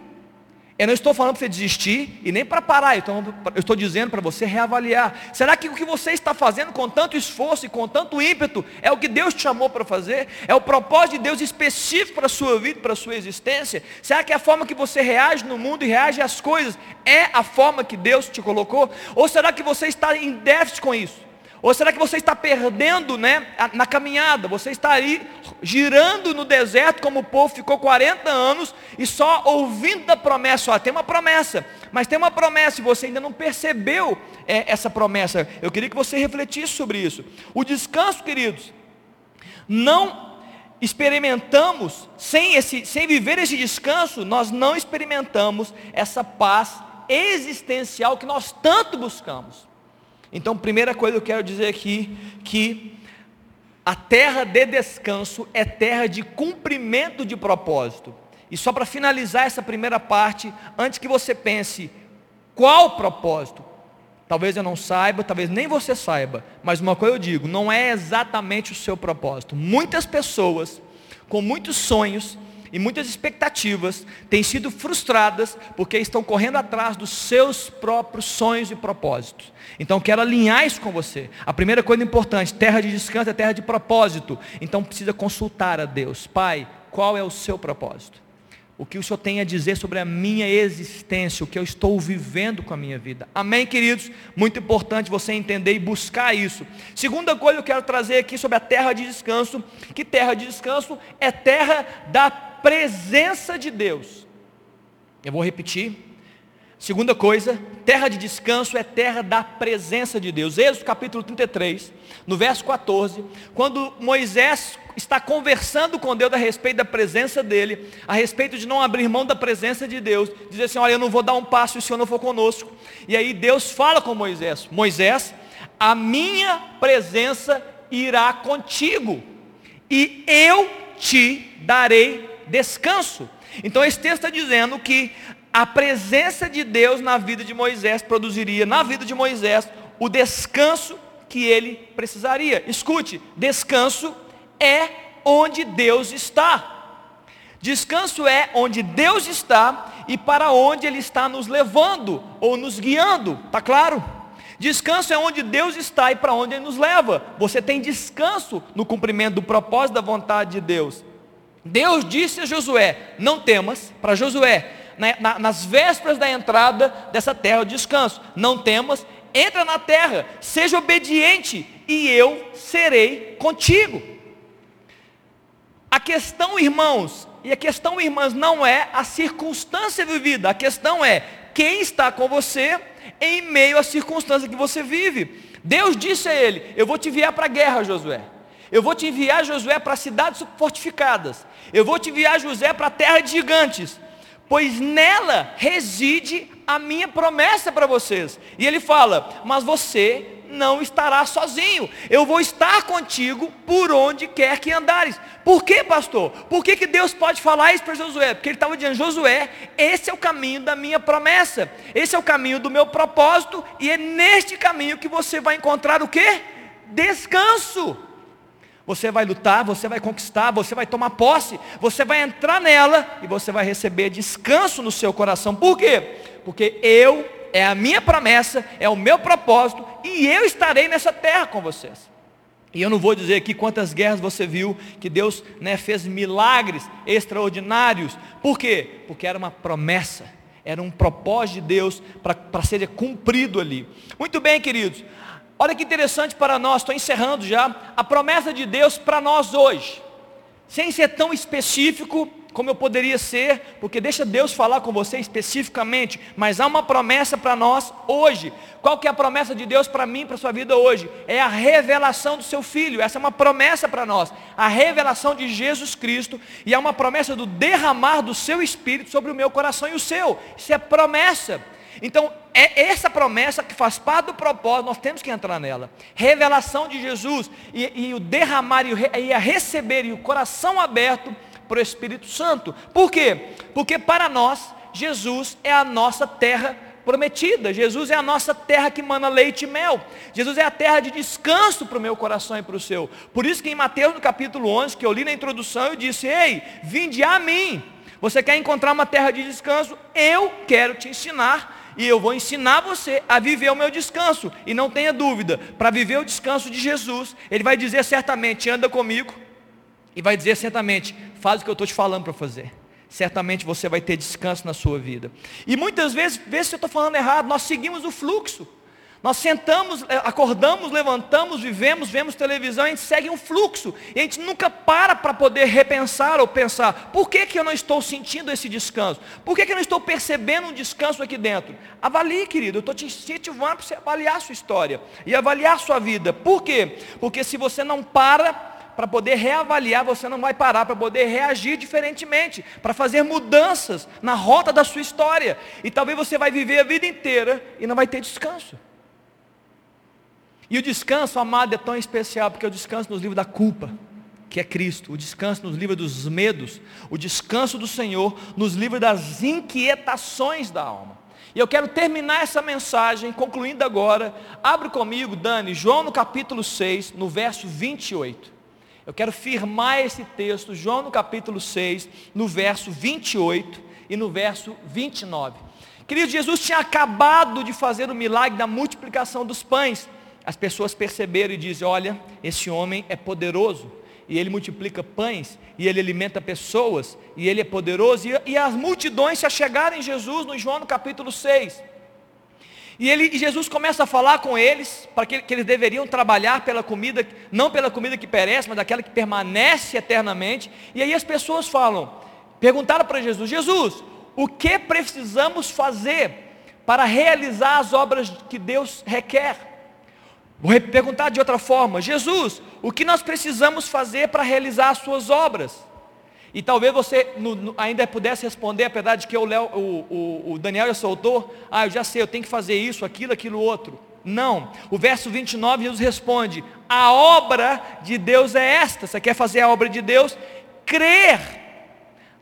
Eu não estou falando para você desistir e nem para parar, então eu estou dizendo para você reavaliar. Será que o que você está fazendo com tanto esforço e com tanto ímpeto é o que Deus te chamou para fazer? É o propósito de Deus específico para a sua vida, para a sua existência? Será que a forma que você reage no mundo e reage às coisas é a forma que Deus te colocou? Ou será que você está em déficit com isso? Ou será que você está perdendo né, na caminhada? Você está aí girando no deserto como o povo ficou 40 anos e só ouvindo da promessa. Ó, tem uma promessa, mas tem uma promessa e você ainda não percebeu é, essa promessa. Eu queria que você refletisse sobre isso. O descanso, queridos, não experimentamos, sem, esse, sem viver esse descanso, nós não experimentamos essa paz existencial que nós tanto buscamos. Então, primeira coisa eu quero dizer aqui que a terra de descanso é terra de cumprimento de propósito. E só para finalizar essa primeira parte, antes que você pense qual propósito, talvez eu não saiba, talvez nem você saiba, mas uma coisa eu digo, não é exatamente o seu propósito. Muitas pessoas com muitos sonhos e muitas expectativas têm sido frustradas porque estão correndo atrás dos seus próprios sonhos e propósitos. Então quero alinhar isso com você. A primeira coisa importante, terra de descanso é terra de propósito. Então precisa consultar a Deus. Pai, qual é o seu propósito? O que o Senhor tem a dizer sobre a minha existência, o que eu estou vivendo com a minha vida. Amém, queridos? Muito importante você entender e buscar isso. Segunda coisa que eu quero trazer aqui sobre a terra de descanso, que terra de descanso é terra da presença de Deus. Eu vou repetir. Segunda coisa, terra de descanso é terra da presença de Deus. Êxodo capítulo 33, no verso 14, quando Moisés está conversando com Deus a respeito da presença dele, a respeito de não abrir mão da presença de Deus, diz assim: Olha, eu não vou dar um passo se o Senhor não for conosco. E aí Deus fala com Moisés: Moisés, a minha presença irá contigo, e eu te darei descanso. Então esse texto está dizendo que a presença de Deus na vida de Moisés produziria na vida de Moisés o descanso que ele precisaria. Escute, descanso é onde Deus está. Descanso é onde Deus está e para onde Ele está nos levando ou nos guiando, tá claro? Descanso é onde Deus está e para onde Ele nos leva. Você tem descanso no cumprimento do propósito da vontade de Deus. Deus disse a Josué: Não temas, para Josué, na, na, nas vésperas da entrada dessa terra, o descanso: Não temas, entra na terra, seja obediente, e eu serei contigo. A questão, irmãos, e a questão, irmãs, não é a circunstância vivida, a questão é quem está com você em meio à circunstância que você vive. Deus disse a ele: Eu vou te enviar para a guerra, Josué. Eu vou te enviar, Josué, para cidades fortificadas. Eu vou te enviar, José, para a terra de gigantes. Pois nela reside a minha promessa para vocês. E ele fala: Mas você não estará sozinho. Eu vou estar contigo por onde quer que andares. Por que, pastor? Por que, que Deus pode falar isso para Josué? Porque ele estava dizendo, Josué, esse é o caminho da minha promessa. Esse é o caminho do meu propósito. E é neste caminho que você vai encontrar o que? Descanso. Você vai lutar, você vai conquistar, você vai tomar posse, você vai entrar nela e você vai receber descanso no seu coração. Por quê? Porque eu é a minha promessa, é o meu propósito, e eu estarei nessa terra com vocês. E eu não vou dizer aqui quantas guerras você viu que Deus né, fez milagres extraordinários. Por quê? Porque era uma promessa, era um propósito de Deus para ser cumprido ali. Muito bem, queridos. Olha que interessante para nós, estou encerrando já. A promessa de Deus para nós hoje, sem ser tão específico, como eu poderia ser, porque deixa Deus falar com você especificamente, mas há uma promessa para nós hoje. Qual que é a promessa de Deus para mim, para sua vida hoje? É a revelação do seu filho. Essa é uma promessa para nós. A revelação de Jesus Cristo e é uma promessa do derramar do seu espírito sobre o meu coração e o seu. Isso é promessa. Então, é essa promessa que faz parte do propósito, nós temos que entrar nela. Revelação de Jesus e, e o derramar e, o, e a receber e o coração aberto para o Espírito Santo. Por quê? Porque para nós, Jesus é a nossa terra prometida. Jesus é a nossa terra que mana leite e mel. Jesus é a terra de descanso para o meu coração e para o seu. Por isso que em Mateus no capítulo 11, que eu li na introdução, eu disse, ei, vinde a mim. Você quer encontrar uma terra de descanso? Eu quero te ensinar e eu vou ensinar você a viver o meu descanso. E não tenha dúvida, para viver o descanso de Jesus, Ele vai dizer certamente, anda comigo, e vai dizer certamente, faz o que eu estou te falando para fazer. Certamente você vai ter descanso na sua vida. E muitas vezes, vê se eu estou falando errado, nós seguimos o fluxo. Nós sentamos, eh, acordamos, levantamos, vivemos, vemos televisão, a gente segue um fluxo. E a gente nunca para para poder repensar ou pensar, por que, que eu não estou sentindo esse descanso? Por que, que eu não estou percebendo um descanso aqui dentro? Avalie, querido, eu estou te incentivando para você avaliar a sua história e avaliar a sua vida. Por quê? Porque se você não para para poder reavaliar, você não vai parar para poder reagir diferentemente, para fazer mudanças na rota da sua história. E talvez você vai viver a vida inteira e não vai ter descanso. E o descanso, amado, é tão especial, porque o descanso nos livra da culpa, que é Cristo, o descanso nos livra dos medos, o descanso do Senhor nos livra das inquietações da alma. E eu quero terminar essa mensagem, concluindo agora. Abre comigo, Dani, João no capítulo 6, no verso 28. Eu quero firmar esse texto, João no capítulo 6, no verso 28 e no verso 29. Querido, Jesus tinha acabado de fazer o milagre da multiplicação dos pães. As pessoas perceberam e dizem: Olha, esse homem é poderoso, e ele multiplica pães, e ele alimenta pessoas, e ele é poderoso. E, e as multidões se achegaram em Jesus no João no capítulo 6. E, ele, e Jesus começa a falar com eles, para que, que, eles deveriam trabalhar pela comida, não pela comida que perece, mas daquela que permanece eternamente. E aí as pessoas falam, perguntaram para Jesus, Jesus, o que precisamos fazer para realizar as obras que Deus requer? Vou perguntar de outra forma, Jesus, o que nós precisamos fazer para realizar as suas obras? E talvez você no, no, ainda pudesse responder, apesar de que o, o, o Daniel já soltou, ah, eu já sei, eu tenho que fazer isso, aquilo, aquilo, outro. Não. O verso 29, Jesus responde: A obra de Deus é esta. Você quer fazer a obra de Deus? Crer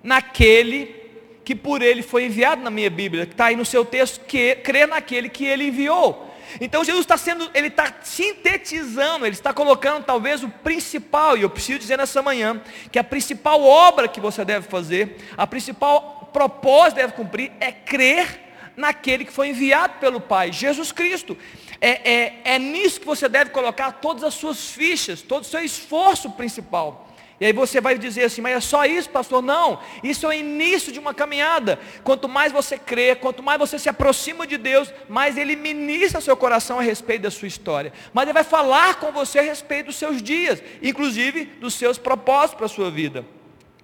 naquele que por ele foi enviado na minha Bíblia, que está aí no seu texto, que crer naquele que ele enviou. Então Jesus está sendo, ele está sintetizando, ele está colocando talvez o principal, e eu preciso dizer nessa manhã, que a principal obra que você deve fazer, a principal propósito deve cumprir é crer naquele que foi enviado pelo Pai, Jesus Cristo. É, é, é nisso que você deve colocar todas as suas fichas, todo o seu esforço principal. E aí você vai dizer assim, mas é só isso, pastor? Não, isso é o início de uma caminhada. Quanto mais você crê, quanto mais você se aproxima de Deus, mais Ele ministra seu coração a respeito da sua história. Mas Ele vai falar com você a respeito dos seus dias, inclusive dos seus propósitos para a sua vida.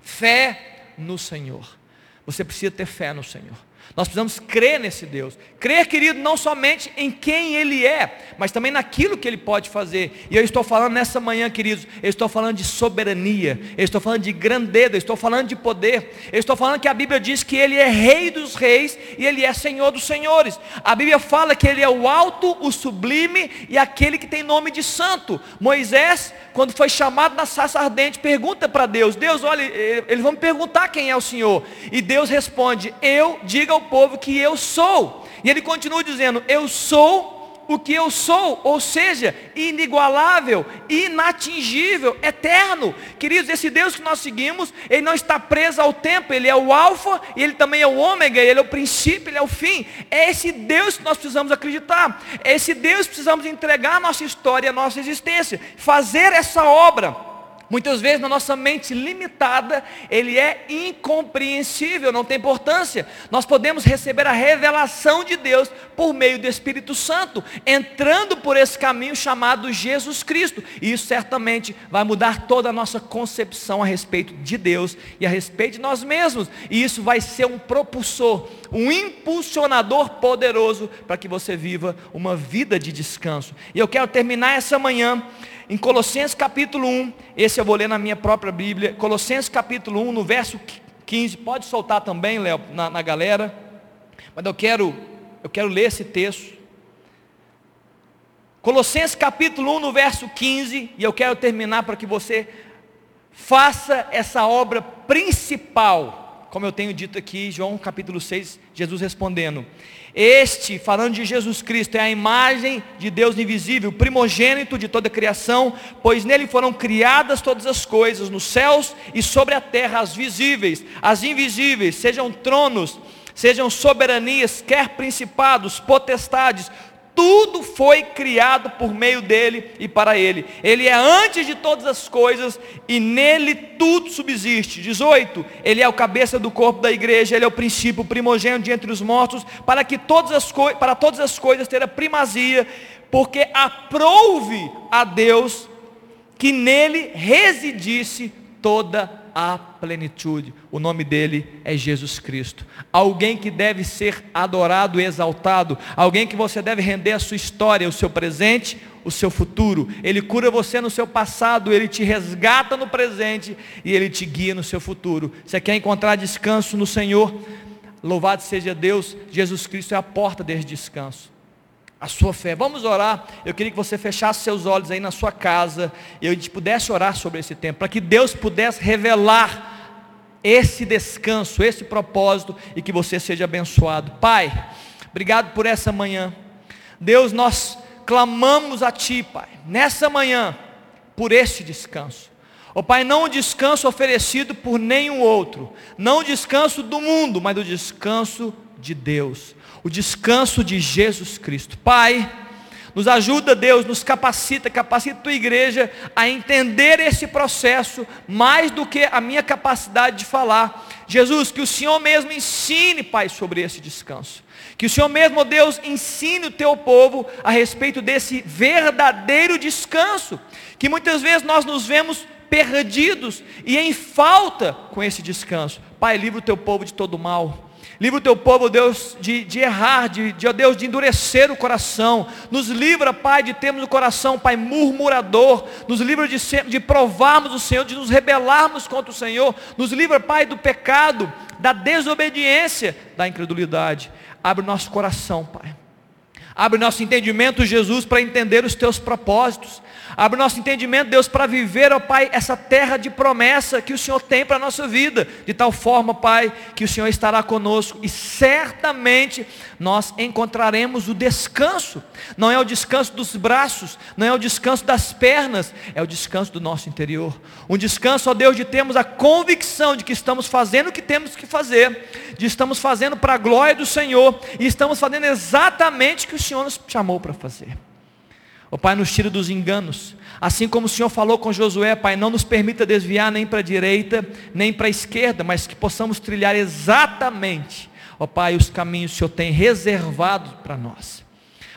Fé no Senhor. Você precisa ter fé no Senhor. Nós precisamos crer nesse Deus. Crer, querido, não somente em quem Ele é, mas também naquilo que Ele pode fazer. E eu estou falando nessa manhã, queridos, eu estou falando de soberania, eu estou falando de grandeza, eu estou falando de poder, eu estou falando que a Bíblia diz que Ele é Rei dos Reis e Ele é Senhor dos Senhores. A Bíblia fala que Ele é o alto, o sublime e aquele que tem nome de santo. Moisés, quando foi chamado na sarça ardente, pergunta para Deus: Deus, olha, eles vão me perguntar quem é o Senhor. E Deus responde: Eu diga ao povo que eu sou. E ele continua dizendo: Eu sou o que eu sou, ou seja, inigualável, inatingível, eterno. Queridos, esse Deus que nós seguimos, ele não está preso ao tempo, ele é o alfa, ele também é o ômega, ele é o princípio, ele é o fim. É esse Deus que nós precisamos acreditar. É esse Deus que precisamos entregar a nossa história, a nossa existência, fazer essa obra Muitas vezes na nossa mente limitada, ele é incompreensível, não tem importância. Nós podemos receber a revelação de Deus por meio do Espírito Santo, entrando por esse caminho chamado Jesus Cristo. E isso certamente vai mudar toda a nossa concepção a respeito de Deus e a respeito de nós mesmos. E isso vai ser um propulsor, um impulsionador poderoso para que você viva uma vida de descanso. E eu quero terminar essa manhã em Colossenses capítulo 1, esse eu vou ler na minha própria Bíblia, Colossenses capítulo 1, no verso 15, pode soltar também, Léo, na, na galera, mas eu quero, eu quero ler esse texto. Colossenses capítulo 1, no verso 15, e eu quero terminar para que você faça essa obra principal, como eu tenho dito aqui, João capítulo 6, Jesus respondendo: este, falando de Jesus Cristo, é a imagem de Deus invisível, primogênito de toda a criação, pois nele foram criadas todas as coisas, nos céus e sobre a terra, as visíveis, as invisíveis, sejam tronos, sejam soberanias, quer principados, potestades, tudo foi criado por meio dele e para ele. Ele é antes de todas as coisas e nele tudo subsiste. 18. Ele é o cabeça do corpo da igreja, ele é o princípio primogênito de entre os mortos, para que todas as coisas, para todas as coisas ter a primazia, porque aprouve a Deus que nele residisse toda a plenitude. O nome dele é Jesus Cristo. Alguém que deve ser adorado e exaltado. Alguém que você deve render a sua história, o seu presente, o seu futuro. Ele cura você no seu passado, ele te resgata no presente e ele te guia no seu futuro. Você quer encontrar descanso no Senhor? Louvado seja Deus, Jesus Cristo é a porta desse descanso a sua fé. Vamos orar. Eu queria que você fechasse seus olhos aí na sua casa e a gente pudesse orar sobre esse tempo, para que Deus pudesse revelar esse descanso, esse propósito e que você seja abençoado. Pai, obrigado por essa manhã. Deus, nós clamamos a Ti, Pai, nessa manhã, por esse descanso. Ó oh, Pai, não o descanso oferecido por nenhum outro, não o descanso do mundo, mas o descanso de Deus o descanso de Jesus Cristo. Pai, nos ajuda, Deus, nos capacita, capacita a tua igreja a entender esse processo mais do que a minha capacidade de falar. Jesus, que o Senhor mesmo ensine, Pai, sobre esse descanso. Que o Senhor mesmo, Deus, ensine o teu povo a respeito desse verdadeiro descanso. Que muitas vezes nós nos vemos perdidos e em falta com esse descanso. Pai, livra o teu povo de todo mal. Livra o teu povo, Deus, de, de errar, de, de, Deus, de endurecer o coração. Nos livra, Pai, de termos o coração, Pai, murmurador. Nos livra de, de provarmos o Senhor, de nos rebelarmos contra o Senhor. Nos livra, Pai, do pecado, da desobediência, da incredulidade. Abre nosso coração, Pai. Abre nosso entendimento, Jesus, para entender os teus propósitos. Abre nosso entendimento, Deus, para viver, ó Pai, essa terra de promessa que o Senhor tem para a nossa vida. De tal forma, Pai, que o Senhor estará conosco e certamente nós encontraremos o descanso. Não é o descanso dos braços, não é o descanso das pernas, é o descanso do nosso interior. Um descanso, ó Deus, de termos a convicção de que estamos fazendo o que temos que fazer, de estamos fazendo para a glória do Senhor e estamos fazendo exatamente o que o Senhor nos chamou para fazer. O Pai nos tira dos enganos. Assim como o Senhor falou com Josué, Pai, não nos permita desviar nem para a direita, nem para a esquerda, mas que possamos trilhar exatamente, ó Pai, os caminhos que o Senhor tem reservado para nós.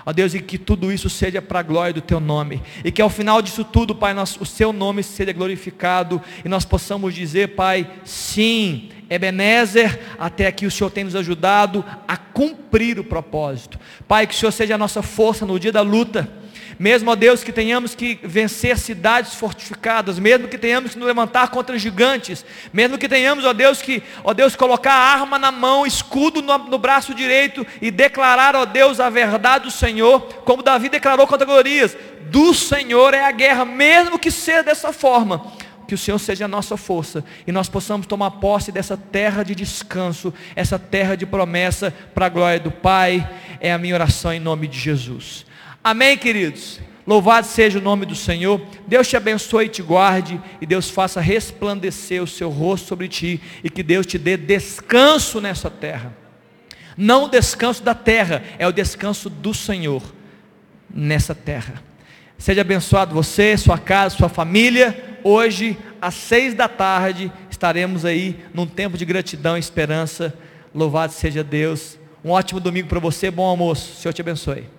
Ó Deus, e que tudo isso seja para a glória do Teu nome. E que ao final disso tudo, Pai, nós, o Seu nome seja glorificado. E nós possamos dizer, Pai, sim, Ebenezer, até aqui o Senhor tem nos ajudado a cumprir o propósito. Pai, que o Senhor seja a nossa força no dia da luta mesmo, ó Deus, que tenhamos que vencer cidades fortificadas, mesmo que tenhamos que nos levantar contra gigantes, mesmo que tenhamos, ó Deus, que, ó Deus, colocar a arma na mão, escudo no, no braço direito e declarar, ó Deus, a verdade do Senhor, como Davi declarou contra Golias, do Senhor é a guerra, mesmo que seja dessa forma, que o Senhor seja a nossa força e nós possamos tomar posse dessa terra de descanso, essa terra de promessa para a glória do Pai. É a minha oração em nome de Jesus. Amém, queridos? Louvado seja o nome do Senhor. Deus te abençoe e te guarde. E Deus faça resplandecer o seu rosto sobre ti. E que Deus te dê descanso nessa terra. Não o descanso da terra, é o descanso do Senhor nessa terra. Seja abençoado você, sua casa, sua família. Hoje, às seis da tarde, estaremos aí num tempo de gratidão e esperança. Louvado seja Deus. Um ótimo domingo para você, bom almoço. Senhor te abençoe.